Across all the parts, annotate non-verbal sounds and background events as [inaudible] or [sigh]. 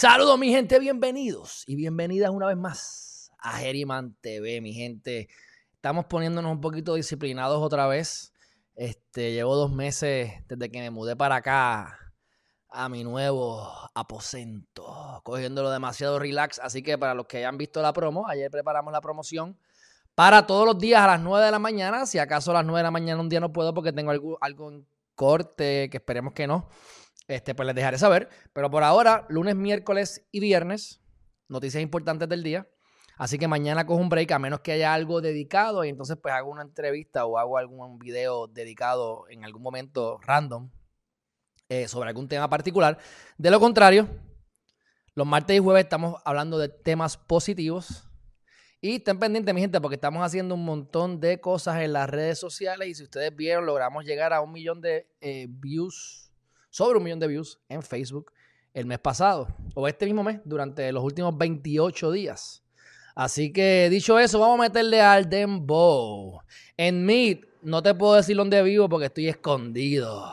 Saludos mi gente, bienvenidos y bienvenidas una vez más a Geriman TV, mi gente. Estamos poniéndonos un poquito disciplinados otra vez. Este, llevo dos meses desde que me mudé para acá a mi nuevo aposento, cogiéndolo demasiado relax. Así que para los que hayan visto la promo, ayer preparamos la promoción para todos los días a las 9 de la mañana. Si acaso a las 9 de la mañana un día no puedo porque tengo algo, algo en corte, que esperemos que no este, pues les dejaré saber. Pero por ahora, lunes, miércoles y viernes, noticias importantes del día. Así que mañana cojo un break, a menos que haya algo dedicado, y entonces pues hago una entrevista o hago algún video dedicado en algún momento random eh, sobre algún tema particular. De lo contrario, los martes y jueves estamos hablando de temas positivos. Y estén pendientes, mi gente, porque estamos haciendo un montón de cosas en las redes sociales. Y si ustedes vieron, logramos llegar a un millón de eh, views sobre un millón de views en Facebook el mes pasado o este mismo mes durante los últimos 28 días. Así que dicho eso, vamos a meterle al Dembow. En Meet no te puedo decir dónde vivo porque estoy escondido.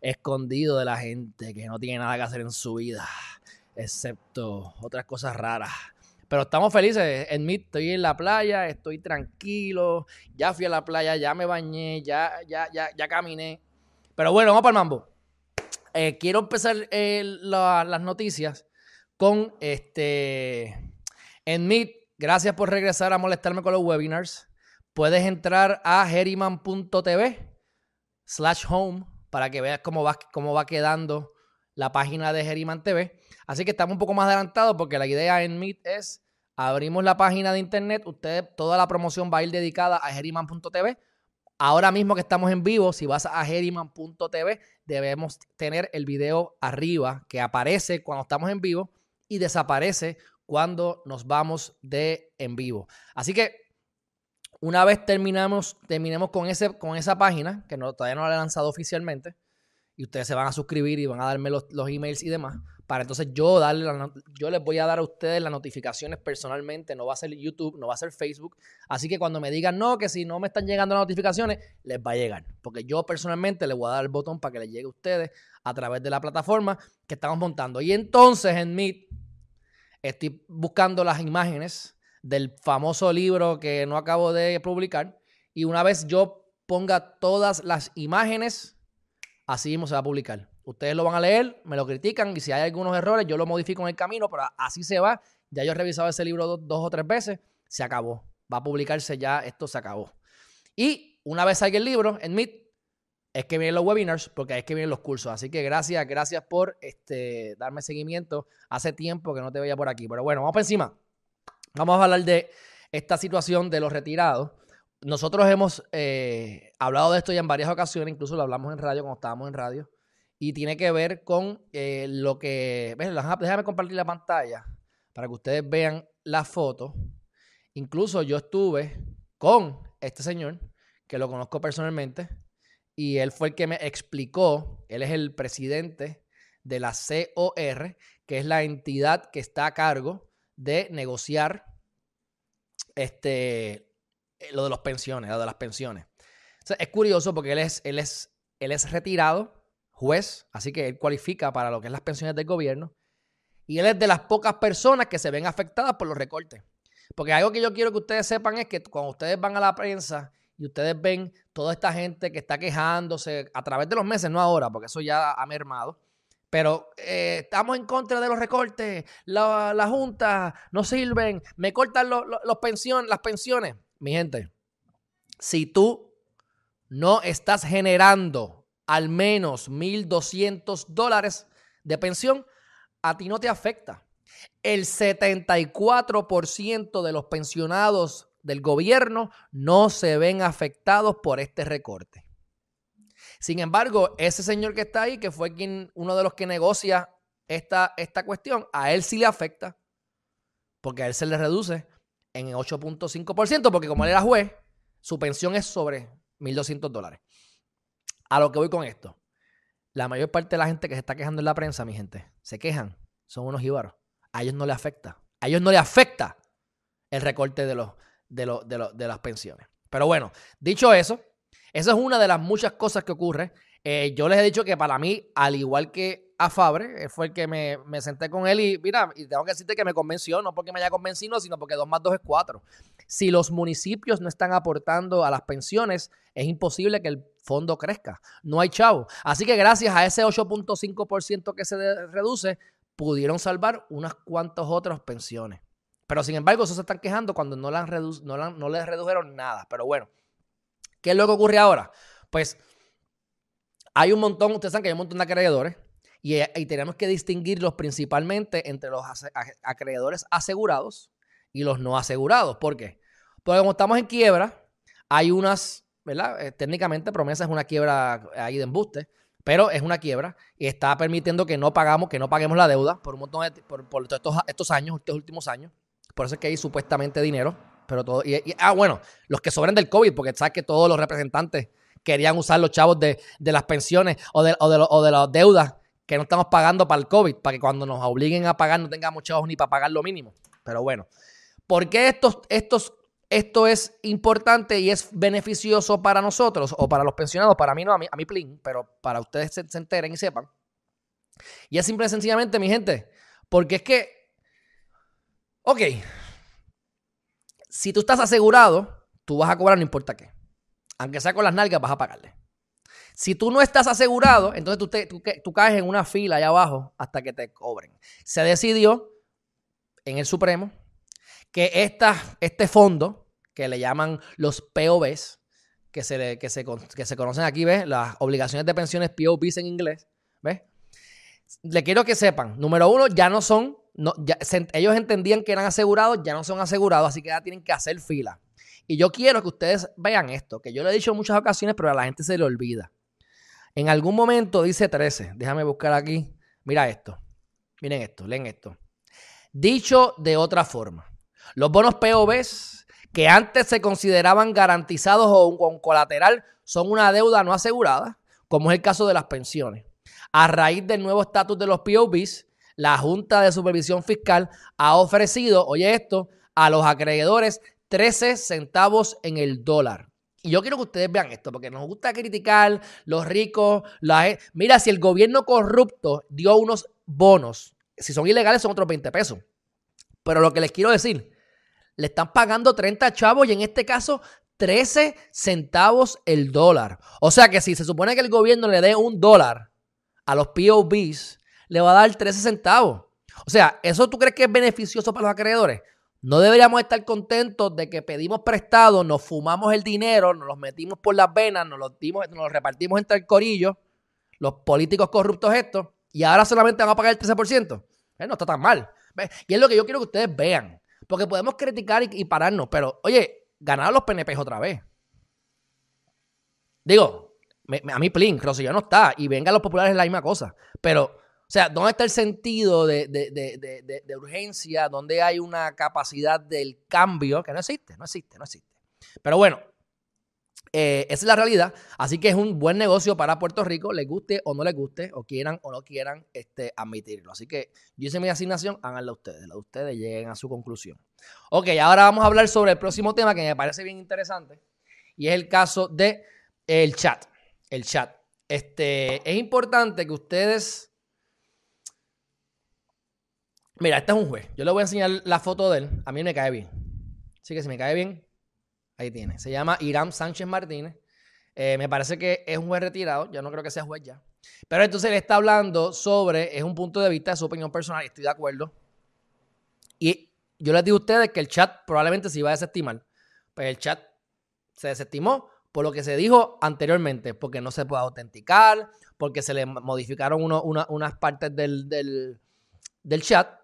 Escondido de la gente que no tiene nada que hacer en su vida, excepto otras cosas raras. Pero estamos felices. En Meet estoy en la playa, estoy tranquilo. Ya fui a la playa, ya me bañé, ya, ya, ya, ya caminé. Pero bueno, vamos para el mambo. Eh, quiero empezar eh, las noticias con este. En Meet, gracias por regresar a molestarme con los webinars. Puedes entrar a geriman.tv slash home para que veas cómo va, cómo va quedando la página de Geriman TV. Así que estamos un poco más adelantados porque la idea en Meet es abrimos la página de internet. Usted, toda la promoción va a ir dedicada a geriman.tv Ahora mismo que estamos en vivo, si vas a geriman.tv, debemos tener el video arriba que aparece cuando estamos en vivo y desaparece cuando nos vamos de en vivo. Así que una vez terminamos, terminemos con, ese, con esa página, que todavía no la he lanzado oficialmente, y ustedes se van a suscribir y van a darme los, los emails y demás, para entonces yo darle yo les voy a dar a ustedes las notificaciones personalmente, no va a ser YouTube, no va a ser Facebook, así que cuando me digan no, que si no me están llegando las notificaciones, les va a llegar, porque yo personalmente les voy a dar el botón para que les llegue a ustedes a través de la plataforma que estamos montando. Y entonces en Meet estoy buscando las imágenes del famoso libro que no acabo de publicar y una vez yo ponga todas las imágenes, así mismo se va a publicar. Ustedes lo van a leer, me lo critican y si hay algunos errores, yo lo modifico en el camino, pero así se va. Ya yo he revisado ese libro dos, o tres veces, se acabó. Va a publicarse ya, esto se acabó. Y una vez salga el libro en Meet, es que vienen los webinars, porque es que vienen los cursos. Así que gracias, gracias por este, darme seguimiento. Hace tiempo que no te veía por aquí. Pero bueno, vamos por encima. Vamos a hablar de esta situación de los retirados. Nosotros hemos eh, hablado de esto ya en varias ocasiones, incluso lo hablamos en radio cuando estábamos en radio y tiene que ver con eh, lo que... Déjame compartir la pantalla para que ustedes vean la foto. Incluso yo estuve con este señor, que lo conozco personalmente, y él fue el que me explicó, él es el presidente de la COR, que es la entidad que está a cargo de negociar este, lo de los pensiones, lo de las pensiones. es curioso porque él es, él es, él es retirado juez, así que él cualifica para lo que es las pensiones del gobierno. Y él es de las pocas personas que se ven afectadas por los recortes. Porque algo que yo quiero que ustedes sepan es que cuando ustedes van a la prensa y ustedes ven toda esta gente que está quejándose a través de los meses, no ahora, porque eso ya ha mermado, pero eh, estamos en contra de los recortes, la, Junta no sirven, me cortan los, las pensiones. Mi gente, si tú no estás generando al menos 1.200 dólares de pensión, a ti no te afecta. El 74% de los pensionados del gobierno no se ven afectados por este recorte. Sin embargo, ese señor que está ahí, que fue quien, uno de los que negocia esta, esta cuestión, a él sí le afecta. porque a él se le reduce en 8.5%, porque como él era juez, su pensión es sobre 1.200 dólares. A lo que voy con esto. La mayor parte de la gente que se está quejando en la prensa, mi gente, se quejan, son unos jíbaros. A ellos no les afecta. A ellos no les afecta el recorte de, los, de, los, de, de las pensiones. Pero bueno, dicho eso, esa es una de las muchas cosas que ocurre. Eh, yo les he dicho que para mí, al igual que a Fabre, fue el que me, senté con él y mira, y tengo que decirte que me convenció, no porque me haya convencido, sino porque 2 más 2 es 4. Si los municipios no están aportando a las pensiones, es imposible que el fondo crezca. No hay chavo. Así que gracias a ese 8.5% que se reduce, pudieron salvar unas cuantas otras pensiones. Pero sin embargo, eso se están quejando cuando no, no, no les redujeron nada. Pero bueno, ¿qué es lo que ocurre ahora? Pues hay un montón, ustedes saben que hay un montón de acreedores y, tenemos que distinguirlos principalmente entre los acreedores asegurados y los no asegurados. ¿Por qué? Porque como estamos en quiebra, hay unas, ¿verdad? Eh, técnicamente promesa es una quiebra ahí de embuste, pero es una quiebra y está permitiendo que no pagamos, que no paguemos la deuda por un montón de, por, estos, estos años, estos últimos años. Por eso es que hay supuestamente dinero. Pero todo. Y, ah, bueno, los que sobren del COVID, porque sabes que todos los representantes querían usar los chavos de, las pensiones o de, o, de, las deudas que no estamos pagando para el COVID, para que cuando nos obliguen a pagar no tengamos chavos ni para pagar lo mínimo. Pero bueno, ¿por qué estos, esto es importante y es beneficioso para nosotros o para los pensionados? Para mí no, a mí, a mí plin, pero para ustedes se, se enteren y sepan. Y es simple y sencillamente, mi gente, porque es que Ok. Si tú estás asegurado, tú vas a cobrar no importa qué. Aunque sea con las nalgas, vas a pagarle. Si tú no estás asegurado, entonces tú, caes en una fila allá abajo hasta que te cobren. Se decidió en el Supremo que este fondo, que le llaman los POBs, que se conocen aquí, ¿ves? Las obligaciones de pensiones POBs en inglés, ¿ves? Le quiero que sepan, número uno, ya no son ellos entendían que eran asegurados, ya no son asegurados, así que ya tienen que hacer fila. Y yo quiero que ustedes vean esto, que yo lo he dicho en muchas ocasiones, pero a la gente se le olvida. En algún momento dice 13, déjame buscar aquí. Mira esto, miren esto, leen esto. Dicho de otra forma, los bonos POBs que antes se consideraban garantizados o con colateral son una deuda no asegurada, como es el caso de las pensiones. A raíz del nuevo estatus de los POBs, la Junta de Supervisión Fiscal ha ofrecido, oye esto, a los acreedores 13 centavos en el dólar. Y yo quiero que ustedes vean esto, porque nos gusta criticar los ricos. La... Mira, si el gobierno corrupto dio unos bonos, si son ilegales son otros 20 pesos. Pero lo que les quiero decir, le están pagando 30 chavos y en este caso 13 centavos el dólar. O sea que si se supone que el gobierno le dé un dólar a los POBs, le va a dar 13 centavos. O sea, ¿eso tú crees que es beneficioso para los acreedores? No deberíamos estar contentos de que pedimos prestado, nos fumamos el dinero, nos los metimos por las venas, nos los, dimos, nos los repartimos entre el corillo, los políticos corruptos estos, y ahora solamente van a pagar el 13%. Eh, no está tan mal. Y es lo que yo quiero que ustedes vean. Porque podemos criticar y, pararnos, pero oye, ganaron los PNP otra vez. Digo, a mí Plin, ya no está, y vengan los populares es la misma cosa. Pero o sea, ¿dónde está el sentido de, urgencia? ¿Dónde hay una capacidad del cambio? Que no existe, no existe, no existe. Pero bueno, eh, esa es la realidad. Así que es un buen negocio para Puerto Rico, les guste o no les guste, o quieran o no quieran este, admitirlo. Así que yo hice mi asignación, háganla ustedes, la de ustedes lleguen a su conclusión. Ok, ahora vamos a hablar sobre el próximo tema que me parece bien interesante, y es el caso de el chat. El chat. Este, es importante que ustedes Mira, este es un juez. Yo le voy a enseñar la foto de él. A mí me cae bien. Así que si me cae bien, ahí tiene. Se llama Irán Sánchez Martínez. Eh, me parece que es un juez retirado. Yo no creo que sea juez ya. Pero entonces él está hablando sobre, es un punto de vista de su opinión personal, estoy de acuerdo. Y yo les digo a ustedes que el chat probablemente se iba a desestimar. Pues el chat se desestimó por lo que se dijo anteriormente, porque no se puede autenticar, porque se le modificaron unas partes del chat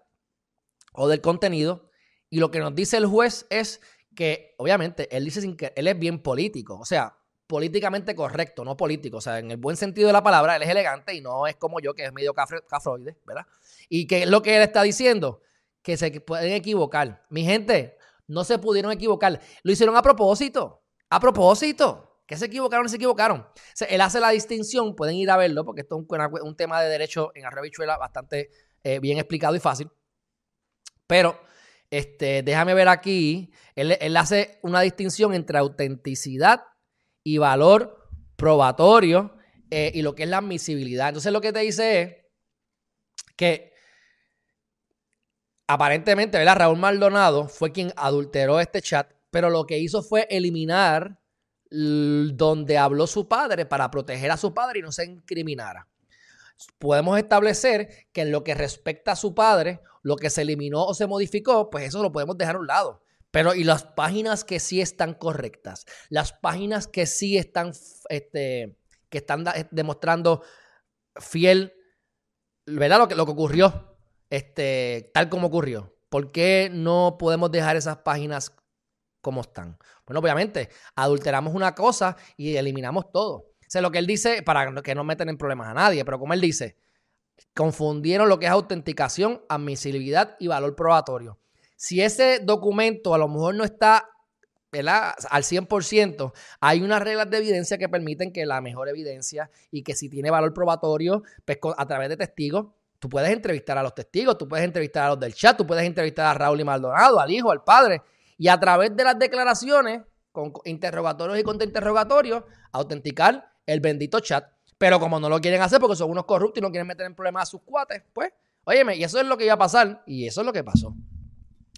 o del contenido. Y lo que nos dice el juez es que, obviamente, él dice sin que él es bien político, o sea, políticamente correcto, no político. O sea, en el buen sentido de la palabra, él es elegante y no es como yo, que es medio cafroide, ¿verdad? Y que lo que él está diciendo, que se pueden equivocar. Mi gente, no se pudieron equivocar. Lo hicieron a propósito. A propósito. Que se equivocaron, se equivocaron. él hace la distinción, pueden ir a verlo, porque esto es un, tema de derecho en Arrebichuela bastante eh, bien explicado y fácil. Pero, este, déjame ver aquí, él, hace una distinción entre autenticidad y valor probatorio eh, y lo que es la admisibilidad. Entonces, lo que te dice es que aparentemente, ¿verdad? Raúl Maldonado fue quien adulteró este chat, pero lo que hizo fue eliminar donde habló su padre para proteger a su padre y no se incriminara. Podemos establecer que en lo que respecta a su padre, lo que se eliminó o se modificó, pues eso lo podemos dejar a un lado. Pero y las páginas que sí están correctas, las páginas que sí están, este, que están demostrando fiel, ¿verdad? Lo que, lo que ocurrió, este, tal como ocurrió. ¿Por qué no podemos dejar esas páginas como están? Bueno, obviamente, adulteramos una cosa y eliminamos todo. O sea, lo que él dice, para que no meten en problemas a nadie, pero como él dice, confundieron lo que es autenticación, admisibilidad y valor probatorio. Si ese documento a lo mejor no está al 100%, hay unas reglas de evidencia que permiten que la mejor evidencia y que si tiene valor probatorio, pues a través de testigos, tú puedes entrevistar a los testigos, tú puedes entrevistar a los del chat, tú puedes entrevistar a Raúl y Maldonado, al hijo, al padre, y a través de las declaraciones, con interrogatorios y contrainterrogatorios, autenticar el bendito chat. Pero como no lo quieren hacer porque son unos corruptos y no quieren meter en problemas a sus cuates, pues, óyeme, y eso es lo que iba a pasar, y eso es lo que pasó.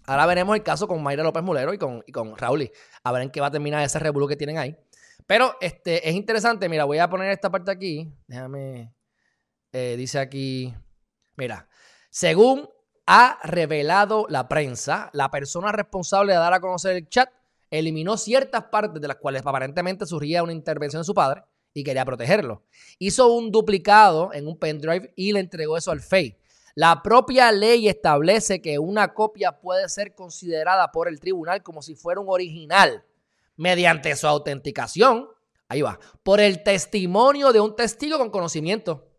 Ahora veremos el caso con Mayra López Mulero y con, y con Raúl. A ver en qué va a terminar ese revuelo que tienen ahí. Pero este, es interesante. Mira, voy a poner esta parte aquí. Déjame. Eh, dice aquí. Mira. Según ha revelado la prensa, la persona responsable de dar a conocer el chat eliminó ciertas partes de las cuales aparentemente surgía una intervención de su padre y quería protegerlo. Hizo un duplicado en un pendrive y le entregó eso al FEI. La propia ley establece que una copia puede ser considerada por el tribunal como si fuera un original mediante su autenticación. Ahí va. Por el testimonio de un testigo con conocimiento.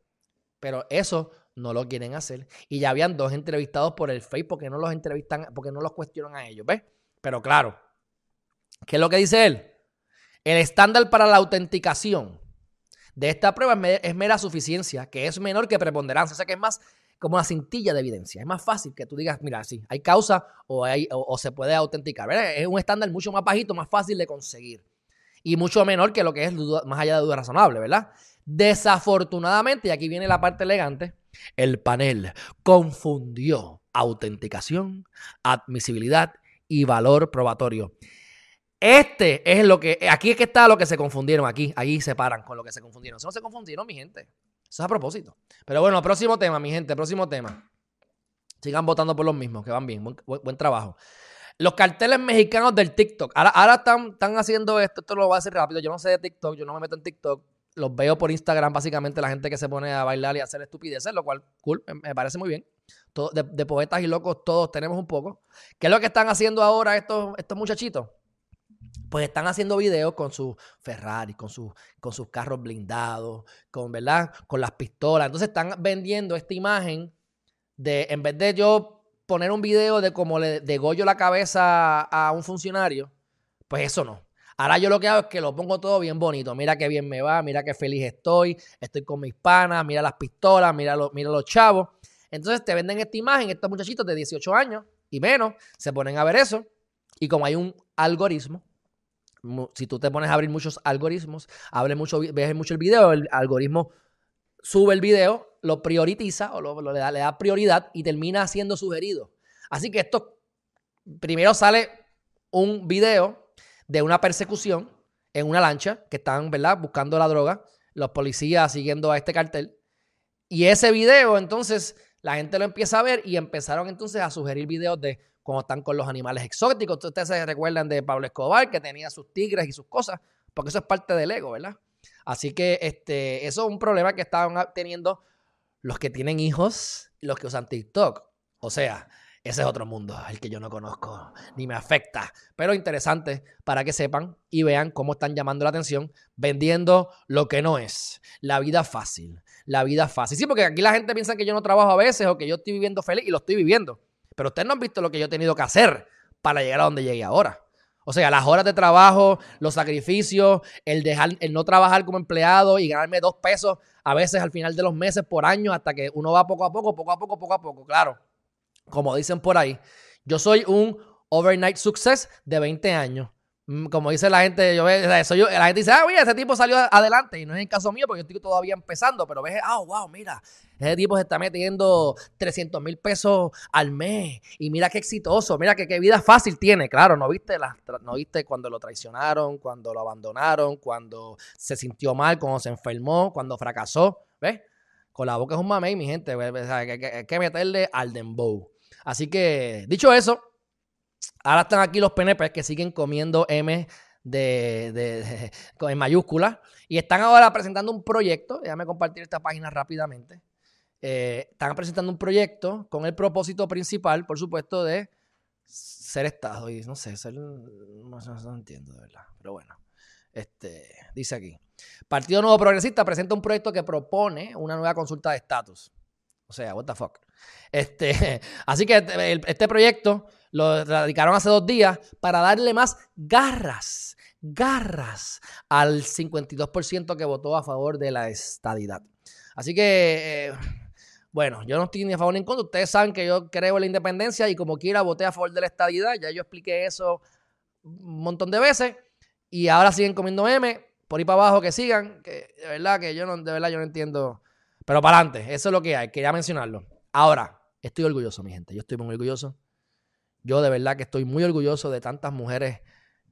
Pero eso no lo quieren hacer. Y ya habían dos entrevistados por el Facebook porque no los entrevistan, porque no los cuestionan a ellos, ¿ves? Pero claro, ¿qué es lo que dice él? El estándar para la autenticación de esta prueba es mera suficiencia, que es menor que preponderancia, o sea que es más como una cintilla de evidencia. Es más fácil que tú digas, mira, sí, hay causa o, hay, o, se puede autenticar. Es un estándar mucho más bajito, más fácil de conseguir. Y mucho menor que lo que es más allá de duda razonable, ¿verdad? Desafortunadamente, y aquí viene la parte elegante, el panel confundió autenticación, admisibilidad y valor probatorio. Este es lo que, aquí es que está lo que se confundieron, aquí, ahí se paran con lo que se confundieron. Eso no se confundieron, mi gente. Eso es a propósito. Pero bueno, próximo tema, mi gente, próximo tema. Sigan votando por los mismos, que van bien. Buen, trabajo. Los carteles mexicanos del TikTok. Ahora, están, están, haciendo esto. Esto lo voy a hacer rápido. Yo no sé de TikTok. Yo no me meto en TikTok. Los veo por Instagram, básicamente, la gente que se pone a bailar y a hacer estupideces, lo cual, cool, me, parece muy bien. de, de, poetas y locos, todos tenemos un poco. ¿Qué es lo que están haciendo ahora estos, estos muchachitos? Pues están haciendo videos con sus Ferrari, con, con sus carros blindados, con, ¿verdad? Con las pistolas. Entonces están vendiendo esta imagen de, en vez de yo poner un video de cómo le degollo la cabeza a un funcionario, pues eso no. Ahora yo lo que hago es que lo pongo todo bien bonito. Mira qué bien me va, mira qué feliz estoy, estoy con mis panas, mira las pistolas, mira, mira los chavos. Entonces te venden esta imagen, estos muchachitos de 18 años y menos se ponen a ver eso. Y como hay un algoritmo, si tú te pones a abrir muchos algoritmos, abre mucho, ves mucho el video, el algoritmo sube el video, lo prioritiza o lo, le, da, prioridad y termina siendo sugerido. Así que esto, primero sale un video de una persecución en una lancha que están, ¿verdad?, buscando la droga, los policías siguiendo a este cartel. Y ese video, entonces, la gente lo empieza a ver y empezaron entonces a sugerir videos de como están con los animales exóticos. Ustedes se recuerdan de Pablo Escobar, que tenía sus tigres y sus cosas, porque eso es parte del ego, ¿verdad? Así que este, eso es un problema que están teniendo los que tienen hijos y los que usan TikTok. O sea, ese es otro mundo, el que yo no conozco, ni me afecta. Pero interesante para que sepan y vean cómo están llamando la atención vendiendo lo que no es. La vida fácil, la vida fácil. Sí, porque aquí la gente piensa que yo no trabajo a veces o que yo estoy viviendo feliz y lo estoy viviendo. Pero ustedes no han visto lo que yo he tenido que hacer para llegar a donde llegué ahora. O sea, las horas de trabajo, los sacrificios, el dejar, el no trabajar como empleado y ganarme dos pesos a veces al final de los meses por año hasta que uno va poco a poco, poco a poco, poco a poco. Claro, como dicen por ahí, yo soy un overnight success de 20 años. Mm, como dice la gente, yo, yo, la gente dice, ah, mira, ese tipo salió adelante. Y no es el caso mío porque yo estoy todavía empezando, pero ves, ah, wow, mira, ese tipo se está metiendo 300 mil pesos al mes. Y mira qué exitoso, mira qué, qué vida fácil tiene. Claro, no viste, la, no viste cuando lo traicionaron, cuando lo abandonaron, cuando se sintió mal, cuando se enfermó, cuando fracasó. ¿Ves? Con la boca es un mamey, mi gente. Hay que meterle al dembow. Así que, dicho eso, Ahora están aquí los PNP que siguen comiendo M de, [laughs] en mayúscula y están ahora presentando un proyecto. Déjame compartir esta página rápidamente. Eh, están presentando un proyecto con el propósito principal, por supuesto, de ser Estado. Y no sé, ser, no, no, entiendo de verdad. Pero bueno, este, dice aquí. Partido Nuevo Progresista presenta un proyecto que propone una nueva consulta de estatus. O sea, what the fuck. Este, [laughs] así que este, este proyecto lo radicaron hace dos días para darle más garras, garras al 52% que votó a favor de la estadidad. Así que, eh, bueno, yo no estoy ni a favor ni en contra. Ustedes saben que yo creo en la independencia y como quiera voté a favor de la estadidad. Ya yo expliqué eso un montón de veces y ahora siguen comiendo M. Por ahí para abajo que sigan, que de verdad que yo no, de verdad yo no entiendo. Pero para adelante, eso es lo que hay, quería mencionarlo. Ahora, estoy orgulloso, mi gente. Yo estoy muy orgulloso yo de verdad que estoy muy orgulloso de tantas mujeres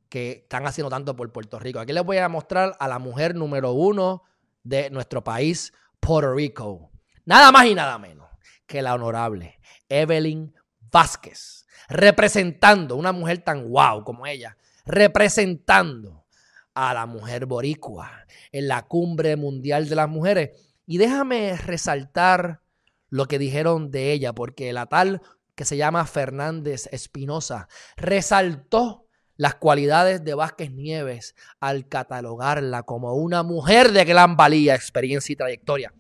que están haciendo tanto por Puerto Rico. Aquí les voy a mostrar a la mujer número uno de nuestro país, Puerto Rico. Nada más y nada menos que la honorable Evelyn Vázquez, representando una mujer tan guau como ella, representando a la mujer boricua en la cumbre mundial de las mujeres. Y déjame resaltar lo que dijeron de ella, porque la tal que se llama Fernández Espinosa, resaltó las cualidades de Vázquez Nieves al catalogarla como una mujer de gran valía, experiencia y trayectoria.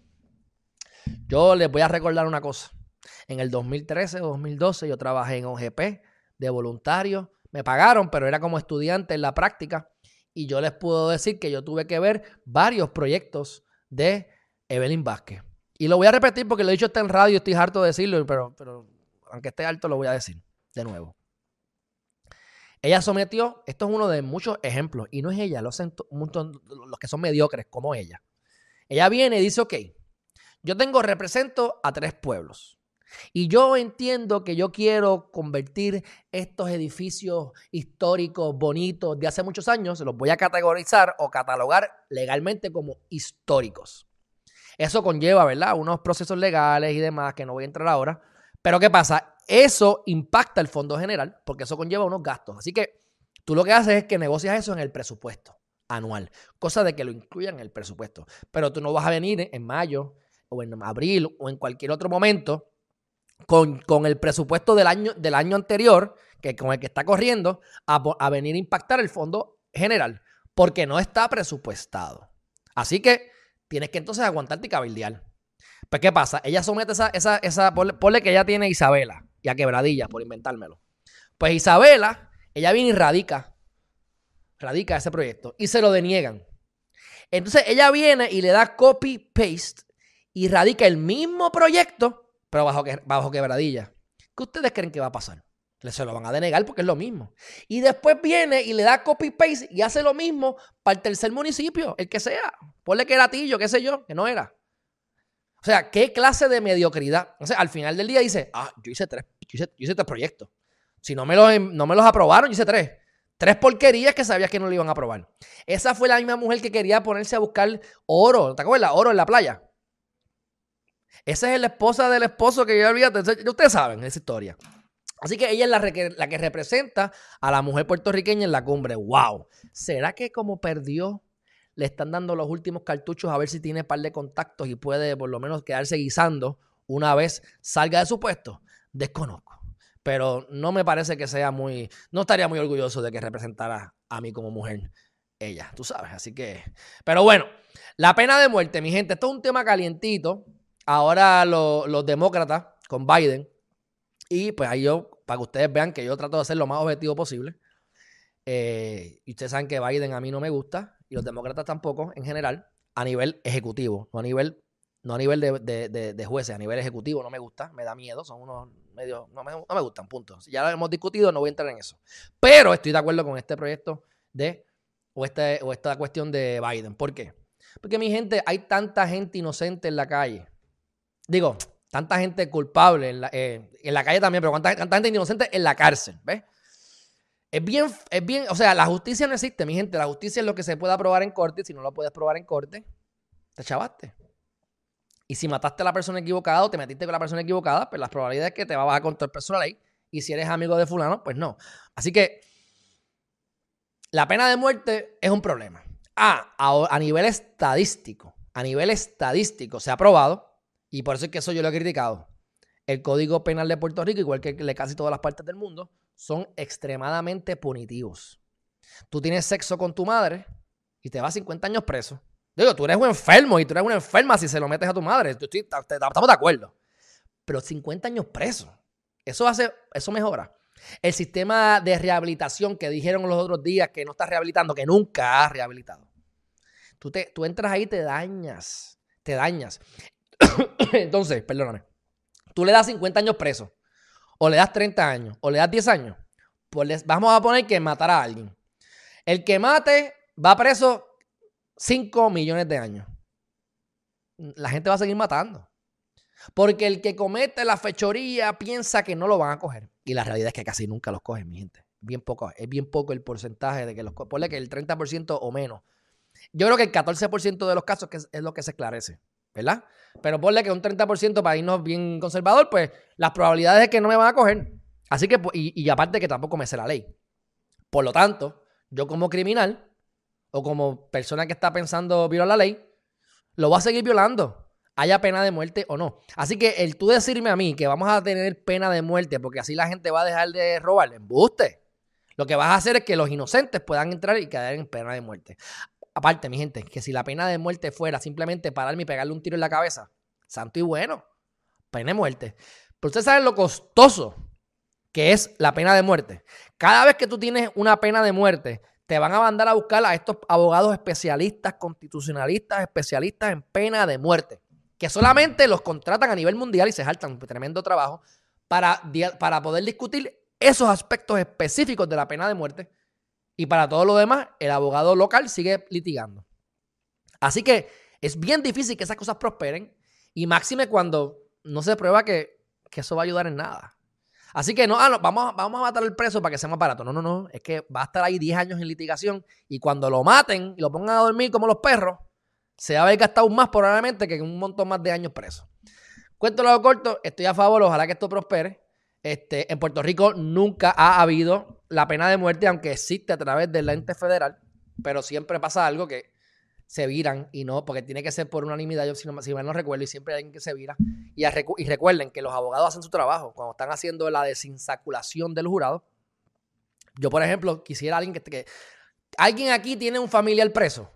Yo les voy a recordar una cosa. En el 2013 o 2012 yo trabajé en OGP de voluntario. Me pagaron, pero era como estudiante en la práctica. Y yo les puedo decir que yo tuve que ver varios proyectos de Evelyn Vázquez. Y lo voy a repetir porque lo he dicho está en radio, estoy harto de decirlo, pero, pero aunque esté alto, lo voy a decir de nuevo. Ella sometió, esto es uno de muchos ejemplos, y no es ella, los, los que son mediocres como ella. Ella viene y dice, ok, yo tengo, represento a tres pueblos. Y yo entiendo que yo quiero convertir estos edificios históricos bonitos de hace muchos años, los voy a categorizar o catalogar legalmente como históricos. Eso conlleva, ¿verdad? Unos procesos legales y demás que no voy a entrar ahora, pero ¿qué pasa? Eso impacta el fondo general porque eso conlleva unos gastos. Así que tú lo que haces es que negocias eso en el presupuesto anual, cosa de que lo incluyan en el presupuesto. Pero tú no vas a venir en mayo o en abril o en cualquier otro momento con, el presupuesto del año, del año anterior, que con el que está corriendo, a, a venir a impactar el fondo general, porque no está presupuestado. Así que tienes que entonces aguantarte y cabildear. Pues, ¿qué pasa? Ella somete esa, esa, esa, ponle, que ella tiene Isabela y a Quebradilla, por inventármelo. Pues Isabela, ella viene y radica, radica ese proyecto y se lo deniegan. Entonces ella viene y le da copy-paste y radica el mismo proyecto, pero bajo, bajo quebradilla. ¿Qué ustedes creen que va a pasar? Se lo van a denegar porque es lo mismo. Y después viene y le da copy-paste y hace lo mismo para el tercer municipio, el que sea. Ponle que era Tillo, qué sé yo, que no era. O sea, ¿qué clase de mediocridad? Sea, al final del día dice, ah, yo hice tres, yo hice, tres proyectos. Si no me, los, no me los aprobaron, yo hice tres. Tres porquerías que sabías que no le iban a aprobar. Esa fue la misma mujer que quería ponerse a buscar oro, ¿te acuerdas? Oro en la playa. Esa es la esposa del esposo que yo olvidé. Ustedes saben esa historia. Así que ella es la, que representa a la mujer puertorriqueña en la cumbre. ¡Wow! ¿Será que como perdió le están dando los últimos cartuchos a ver si tiene par de contactos y puede por lo menos quedarse guisando una vez salga de su puesto. Desconozco. Pero no me parece que sea muy. No estaría muy orgulloso de que representara a mí como mujer ella, tú sabes. Así que. Pero bueno, la pena de muerte, mi gente, esto es un tema calientito. Ahora los demócratas con Biden Y pues ahí yo, para que ustedes vean que yo trato de ser lo más objetivo posible. Eh, y ustedes saben que Biden a mí no me gusta, y los demócratas tampoco, en general, a nivel ejecutivo, no a nivel, no a nivel de, jueces, a nivel ejecutivo no me gusta, me da miedo, son unos medios, no me, no me gustan, punto. Ya lo hemos discutido, no voy a entrar en eso. Pero estoy de acuerdo con este proyecto de, o, este, o esta cuestión de Biden. ¿Por qué? Porque mi gente, hay tanta gente inocente en la calle. Digo, tanta gente culpable en la, eh, en la calle también, pero tanta, gente inocente en la cárcel, ¿ves? Es bien, es bien, o sea, la justicia no existe, mi gente. La justicia es lo que se puede probar en corte. Si no lo puedes probar en corte, te chavaste. Y si mataste a la persona equivocada o te metiste con la persona equivocada, pues las probabilidades es que te va a bajar contra el personal ahí. Y si eres amigo de fulano, pues no. Así que la pena de muerte es un problema. Ah, a, nivel estadístico, a nivel estadístico se ha probado, y por eso es que eso yo lo he criticado. El Código Penal de Puerto Rico, igual que de casi todas las partes del mundo, son extremadamente punitivos. Tú tienes sexo con tu madre y te vas 50 años preso. Digo, tú eres un enfermo y tú eres una enferma si se lo metes a tu madre. Estamos de acuerdo. Pero 50 años preso. Eso hace, eso mejora. El sistema de rehabilitación que dijeron los otros días que no está rehabilitando, que nunca ha rehabilitado. Tú, te, tú entras ahí y te dañas. Te dañas. [coughs] Entonces, perdóname. Tú le das 50 años preso. O le das 30 años. O le das 10 años. Pues vamos a poner que matará a alguien. El que mate va preso 5 millones de años. La gente va a seguir matando. Porque el que comete la fechoría piensa que no lo van a coger. Y la realidad es que casi nunca los cogen, mi gente. Bien poco, es bien poco el porcentaje de que los cogen. Ponle que el 30% o menos. Yo creo que el 14% de los casos es lo que se esclarece, ¿verdad? Pero ponle que un 30% para irnos bien conservador, pues las probabilidades es que no me van a coger. Así que, y, y aparte que tampoco me sé la ley. Por lo tanto, yo como criminal o como persona que está pensando violar la ley, lo voy a seguir violando haya pena de muerte o no. Así que el tú decirme a mí que vamos a tener pena de muerte porque así la gente va a dejar de robar, embuste. Lo que vas a hacer es que los inocentes puedan entrar y quedar en pena de muerte. Aparte, mi gente, que si la pena de muerte fuera simplemente pararme y pegarle un tiro en la cabeza, santo y bueno, pena de muerte. Pero ustedes saben lo costoso que es la pena de muerte. Cada vez que tú tienes una pena de muerte, te van a mandar a buscar a estos abogados especialistas, constitucionalistas, especialistas en pena de muerte que solamente los contratan a nivel mundial y se saltan tremendo trabajo para, para poder discutir esos aspectos específicos de la pena de muerte. Y para todo lo demás, el abogado local sigue litigando. Así que es bien difícil que esas cosas prosperen. Y máxime cuando no se prueba que, eso va a ayudar en nada. Así que no, ah, vamos, vamos a matar al preso para que sea más barato. No, no, no. Es que va a estar ahí 10 años en litigación. Y cuando lo maten y lo pongan a dormir como los perros, se va a haber gastado más probablemente que un montón más de años preso. Cuento lo corto, estoy a favor, ojalá que esto prospere. Este, en Puerto Rico nunca ha habido la pena de muerte, aunque existe a través del ente federal, pero siempre pasa algo que se viran y no, porque tiene que ser por unanimidad, yo si, no, mal no recuerdo, y siempre hay alguien que se vira. Y, y recuerden que los abogados hacen su trabajo cuando están haciendo la desinsaculación del jurado. Yo, por ejemplo, quisiera alguien que, que alguien aquí tiene un familiar preso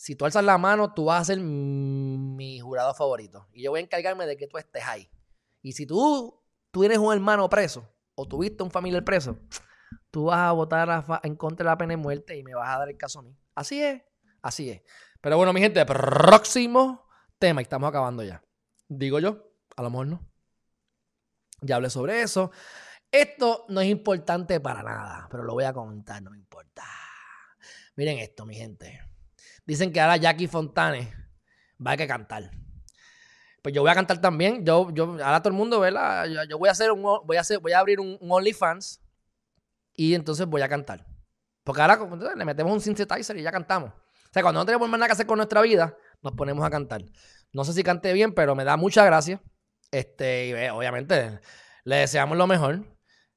si tú alzas la mano, tú vas a ser mi jurado favorito. Y yo voy a encargarme de que tú estés ahí. Y si tú, tú tienes un hermano preso o tuviste un familiar preso, tú vas a votar en contra de la pena de muerte y me vas a dar el caso a mí. Así es, así es. Pero bueno, mi gente, próximo tema y estamos acabando ya. Digo yo, a lo mejor no. Ya hablé sobre eso. Esto no es importante para nada, pero lo voy a comentar, no me importa. Miren esto, mi gente. Dicen que ahora Jackie Fontane va a cantar. Pues yo voy a cantar también. Yo, yo, ahora todo el mundo, ¿verdad? Yo, voy a hacer un, voy a hacer, voy a abrir un, OnlyFans y entonces voy a cantar. Porque ahora le metemos un synthesizer y ya cantamos. O sea, cuando no tenemos más nada que hacer con nuestra vida, nos ponemos a cantar. No sé si canté bien, pero me da mucha gracia. Este, y obviamente le deseamos lo mejor.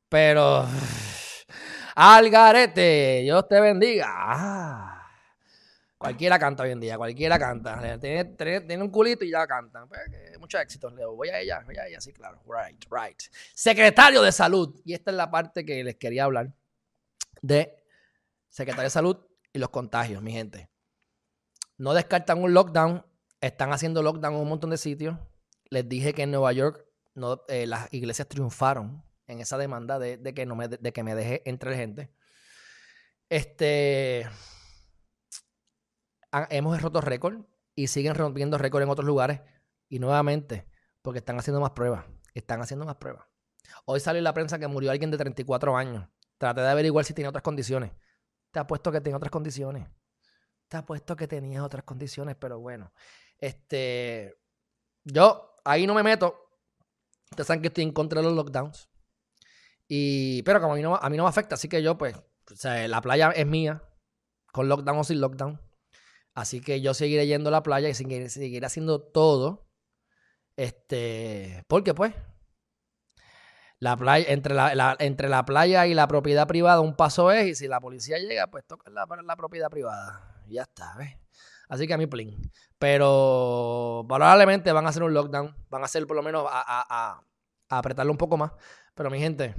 Pero. [sighs] Algarete, Dios te bendiga. Ah. Cualquiera canta hoy en día, cualquiera canta. Tiene, un culito y ya canta. Pues, mucho éxito, Leo. Voy a ella, voy a ella, sí, claro. Right, right. Secretario de Salud. Y esta es la parte que les quería hablar de Secretario de Salud y los contagios, mi gente. No descartan un lockdown. Están haciendo lockdown en un montón de sitios. Les dije que en Nueva York no, eh, las iglesias triunfaron en esa demanda de, que, no me, de que me deje entre gente. Este, hemos roto récord y siguen rompiendo récord en otros lugares. Y nuevamente, porque están haciendo más pruebas. Están haciendo más pruebas. Hoy salió en la prensa que murió alguien de 34 años. Traté de averiguar si tenía otras condiciones. Te apuesto que tenía otras condiciones. Te apuesto que tenía otras condiciones, pero bueno. Este. Yo ahí no me meto. Ustedes saben que estoy en contra de los lockdowns. Y, pero como a mí, no, a mí no me afecta, así que yo, pues, o sea, la playa es mía, con lockdown o sin lockdown. Así que yo seguiré yendo a la playa y seguiré, haciendo todo. Este, porque pues, la playa, entre la, entre la playa y la propiedad privada un paso es, y si la policía llega, pues toca la, la propiedad privada. Y ya está, ¿ves? Así que a mí, plin. Pero probablemente van a hacer un lockdown, van a hacer por lo menos a, a, apretarlo un poco más. Pero mi gente,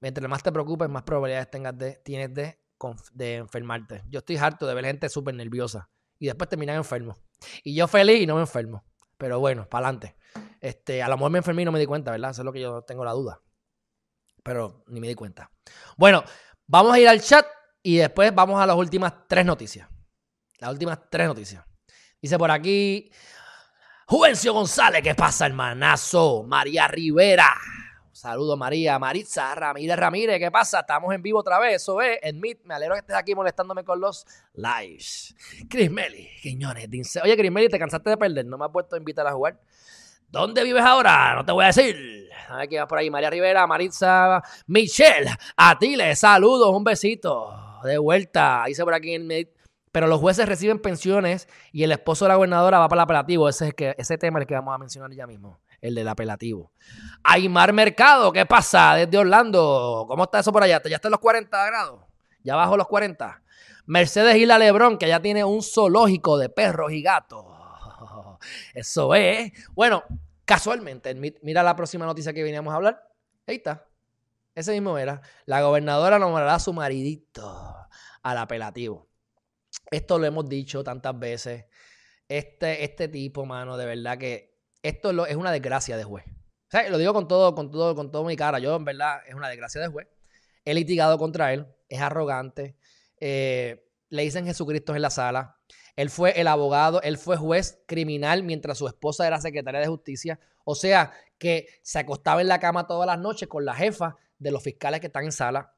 mientras más te preocupes, más probabilidades tengas de, tienes de de enfermarte. Yo estoy harto de ver gente súper nerviosa y después terminan enfermos. Y yo feliz y no me enfermo. Pero bueno, para adelante. Este, a lo mejor me enfermé y no me di cuenta, ¿verdad? Eso es lo que yo tengo la duda. Pero ni me di cuenta. Bueno, vamos a ir al chat y después vamos a las últimas tres noticias. Las últimas tres noticias. Dice por aquí, Juvencio González, ¿qué pasa, hermanazo? María Rivera. Saludos María, Maritza, Ramírez, Ramírez, ¿qué pasa? Estamos en vivo otra vez, eso es, en Meet, me alegro que estés aquí molestándome con los lives. Chris Meli, Quiñones, dice, oye Chris Meli, ¿te cansaste de perder? ¿No me has puesto a invitar a jugar? ¿Dónde vives ahora? No te voy a decir. A ver qué va por ahí. María Rivera, Maritza, Michelle, Atile, saludos, un besito. De vuelta. Dice por aquí en. Pero los jueces reciben pensiones y el esposo de la gobernadora va para el apelativo. Ese, es que, ese tema es el que vamos a mencionar ya mismo el del apelativo. Aymar Mercado, ¿qué pasa desde Orlando? ¿Cómo está eso por allá? ¿Ya está en los 40 grados? ¿Ya bajo los 40? Mercedes Isla Lebrón, que ya tiene un zoológico de perros y gatos. [laughs] Eso es. Bueno, casualmente, mira la próxima noticia que veníamos a hablar. Ahí está. Ese mismo era. La gobernadora nombrará a su maridito al apelativo. Esto lo hemos dicho tantas veces. Este, este tipo, mano, de verdad que esto es una desgracia de juez. Lo digo con todo, con todo, con todo mi cara. Yo, en verdad, es una desgracia de juez. He litigado contra él, es arrogante. Eh, le dicen Jesucristo en la sala. Él fue el abogado, él fue juez criminal mientras su esposa era secretaria de justicia. O sea, que se acostaba en la cama todas las noches con la jefa de los fiscales que están en sala.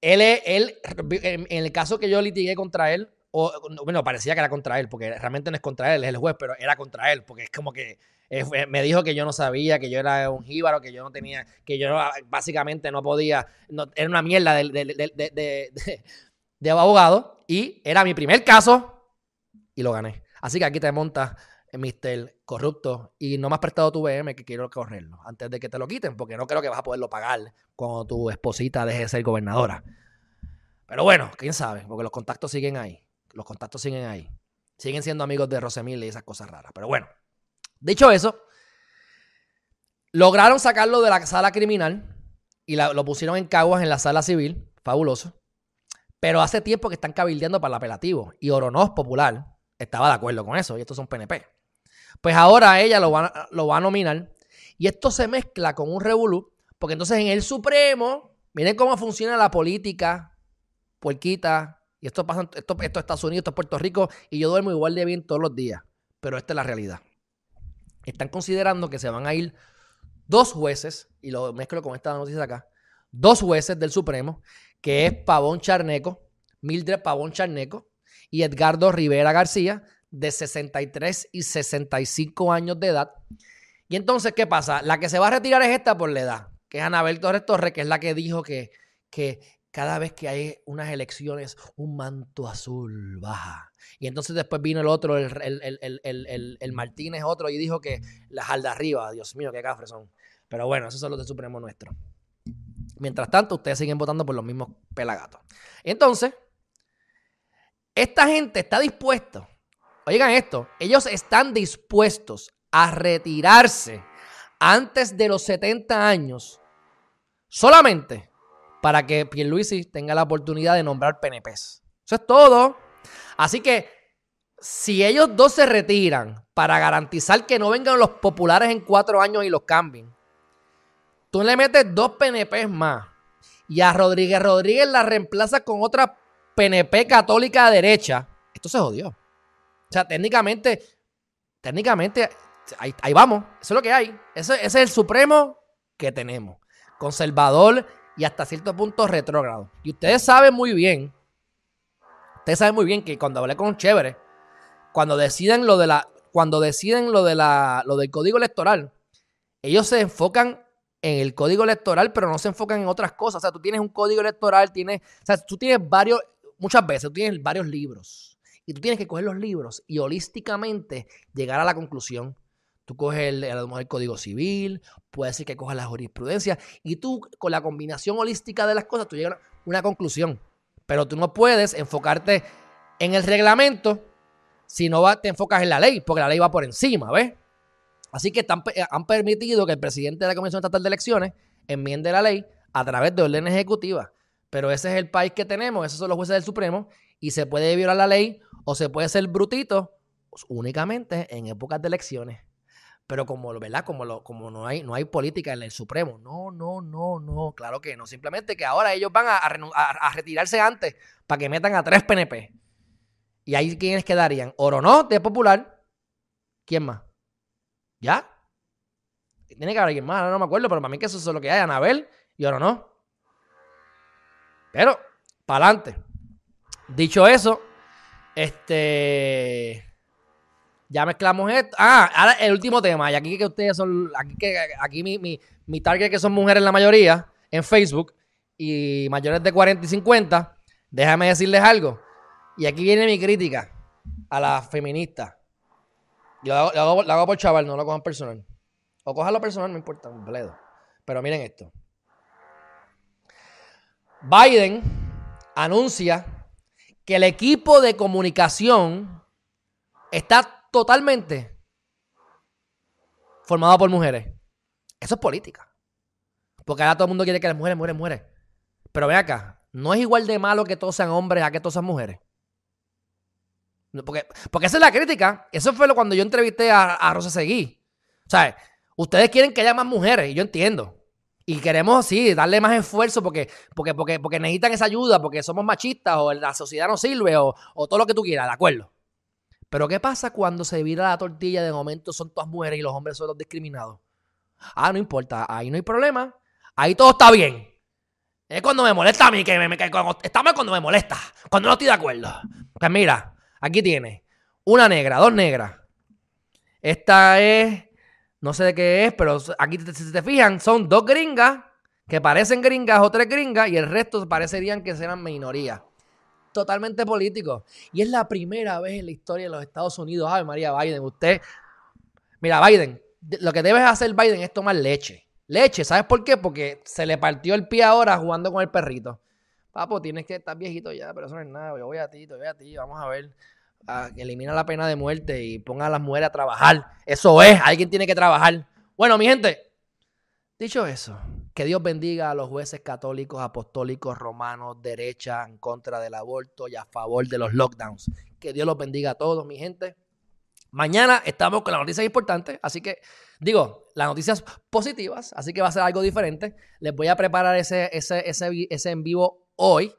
Él, él en el caso que yo litigué contra él, o, bueno, parecía que era contra él, porque realmente no es contra él, es el juez, pero era contra él, porque es como que eh, me dijo que yo no sabía, que yo era un jíbaro, que yo no tenía, que yo básicamente no podía, era una mierda de, de, abogado y era mi primer caso y lo gané. Así que aquí te montas, eh, Mister Corrupto, y no me has prestado tu BM que quiero correrlo antes de que te lo quiten, porque no creo que vas a poderlo pagar cuando tu esposita deje de ser gobernadora. Pero bueno, quién sabe, porque los contactos siguen ahí. Los contactos siguen ahí. Siguen siendo amigos de Rosemil y esas cosas raras. Pero bueno. Dicho eso, lograron sacarlo de la sala criminal y lo pusieron en Caguas en la sala civil. Fabuloso. Pero hace tiempo que están cabildeando para el apelativo. Y Oronoz Popular estaba de acuerdo con eso. Y estos son PNP. Pues ahora ella lo va, a nominar. Y esto se mezcla con un revolú. Porque entonces en el Supremo, miren cómo funciona la política, puerquita. Y esto pasa, esto, esto es Estados Unidos, esto es Puerto Rico. Y yo duermo igual de bien todos los días. Pero esta es la realidad están considerando que se van a ir dos jueces, y lo mezclo con esta noticia de acá, dos jueces del Supremo, que es Pavón Charneco, Mildred Pavón Charneco y Edgardo Rivera García, de 63 y 65 años de edad. Y entonces, ¿qué pasa? La que se va a retirar es esta por la edad, que es Anabel Torres Torres, que es la que dijo que, que cada vez que hay unas elecciones, un manto azul baja. Y entonces después vino el otro, el, el, Martínez otro, y dijo que las al de arriba, Dios mío, qué cafres son. Pero bueno, esos son los del Supremo nuestro. Mientras tanto, ustedes siguen votando por los mismos pelagatos. Entonces, esta gente está dispuesta, oigan esto, ellos están dispuestos a retirarse antes de los 70 años solamente para que Pierluisi tenga la oportunidad de nombrar PNPs. Eso es todo. Así que si ellos dos se retiran para garantizar que no vengan los populares en cuatro años y los cambien, tú le metes dos PNP más y a Rodríguez Rodríguez la reemplaza con otra PNP católica de derecha, esto se jodió. O sea, técnicamente, técnicamente, ahí, vamos, eso es lo que hay. Ese es el supremo que tenemos. Conservador y hasta cierto punto retrógrado. Y ustedes saben muy bien, ustedes saben muy bien que cuando hablé con Chévere, cuando deciden lo de la, cuando deciden lo de la, lo del código electoral, ellos se enfocan en el código electoral, pero no se enfocan en otras cosas. O sea, tú tienes un código electoral, tienes, o sea, tú tienes varios, muchas veces tú tienes varios libros y tú tienes que coger los libros y holísticamente llegar a la conclusión. Tú coges el, código civil, puede ser que cojas la jurisprudencia y tú con la combinación holística de las cosas, tú llegas a una conclusión. Pero tú no puedes enfocarte en el reglamento si no te enfocas en la ley, porque la ley va por encima, ¿ves? Así que eh, han permitido que el presidente de la Comisión Estatal de Elecciones enmiende la ley a través de órdenes ejecutivas. Pero ese es el país que tenemos, esos son los jueces del Supremo, y se puede violar la ley o se puede ser brutito únicamente en épocas de elecciones. Pero como, ¿verdad? Como, lo, como no, hay, no hay política en el Supremo. No, no, no, no. Claro que no. Simplemente que ahora ellos van a, a retirarse antes para que metan a tres PNP. Y ahí quiénes quedarían. Orono de Popular. ¿Quién más? ¿Ya? Tiene que haber alguien más, no me acuerdo, pero para mí que eso es lo que hay. Anabel y Orono. Pero, para adelante. Dicho eso, este. Ya mezclamos esto. Ah, ahora el último tema. Y aquí que ustedes son. Aquí, que, aquí mi, mi, mi target que son mujeres la mayoría en Facebook y mayores de 40 y 50. Déjame decirles algo. Y aquí viene mi crítica a las feministas. Yo lo hago, hago, por chaval, no lo cojan personal. O cojanlo personal, no importa, un bledo. Pero miren esto. Biden anuncia que el equipo de comunicación está totalmente formado por mujeres. Eso es política. Porque ahora todo el mundo quiere que las mujeres, mujeres, mujeres. Pero ve acá, no es igual de malo que todos sean hombres a que todos sean mujeres. Porque, porque esa es la crítica. Eso fue lo cuando yo entrevisté a, Rosa Seguí. O sea, ustedes quieren que haya más mujeres, y yo entiendo. Y queremos, sí, darle más esfuerzo porque, porque, porque, porque necesitan esa ayuda, porque somos machistas, o la sociedad no sirve, o, o todo lo que tú quieras, ¿de acuerdo? Pero ¿qué pasa cuando se vira la tortilla de momento son todas mujeres y los hombres son los discriminados? Ah, no importa, ahí no hay problema. Ahí todo está bien. Es cuando me molesta a mí, que me, mal cuando me molesta, cuando no estoy de acuerdo. Pues mira, Aquí tiene una negra, dos negras. Esta es, no sé de qué es, pero aquí si te fijan, son dos gringas que parecen gringas o tres gringas y el resto parecerían que serán minoría. Totalmente político. Y es la primera vez en la historia de los Estados Unidos. Ay, María Biden, usted. Mira, Biden, lo que debes hacer Biden es tomar leche. Leche, ¿sabes por qué? Porque se le partió el pie ahora jugando con el perrito. Papo, tienes que estar viejito ya, pero eso no es nada. Yo voy a ti, te voy a ti, vamos a ver. elimina la pena de muerte y ponga a las mujeres a trabajar. Eso es, alguien tiene que trabajar. Bueno, mi gente, dicho eso, que Dios bendiga a los jueces católicos, apostólicos, romanos, derecha, en contra del aborto y a favor de los lockdowns. Que Dios los bendiga a todos, mi gente. Mañana estamos con las noticias importantes, así que digo, las noticias positivas, así que va a ser algo diferente. Les voy a preparar ese, ese, ese, ese en vivo hoy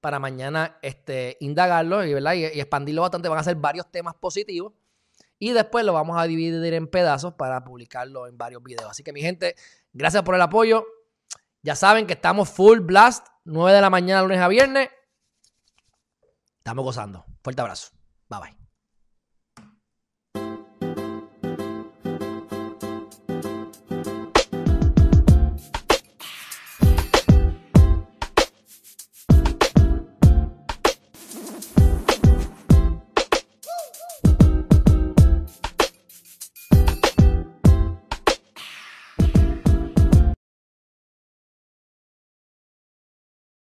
para mañana este, indagarlo y, y, expandirlo bastante. Van a ser varios temas positivos y después lo vamos a dividir en pedazos para publicarlo en varios videos. Así que mi gente, gracias por el apoyo. Ya saben que estamos full blast, 9 de la mañana, lunes a viernes. Estamos gozando. Fuerte abrazo. Bye bye.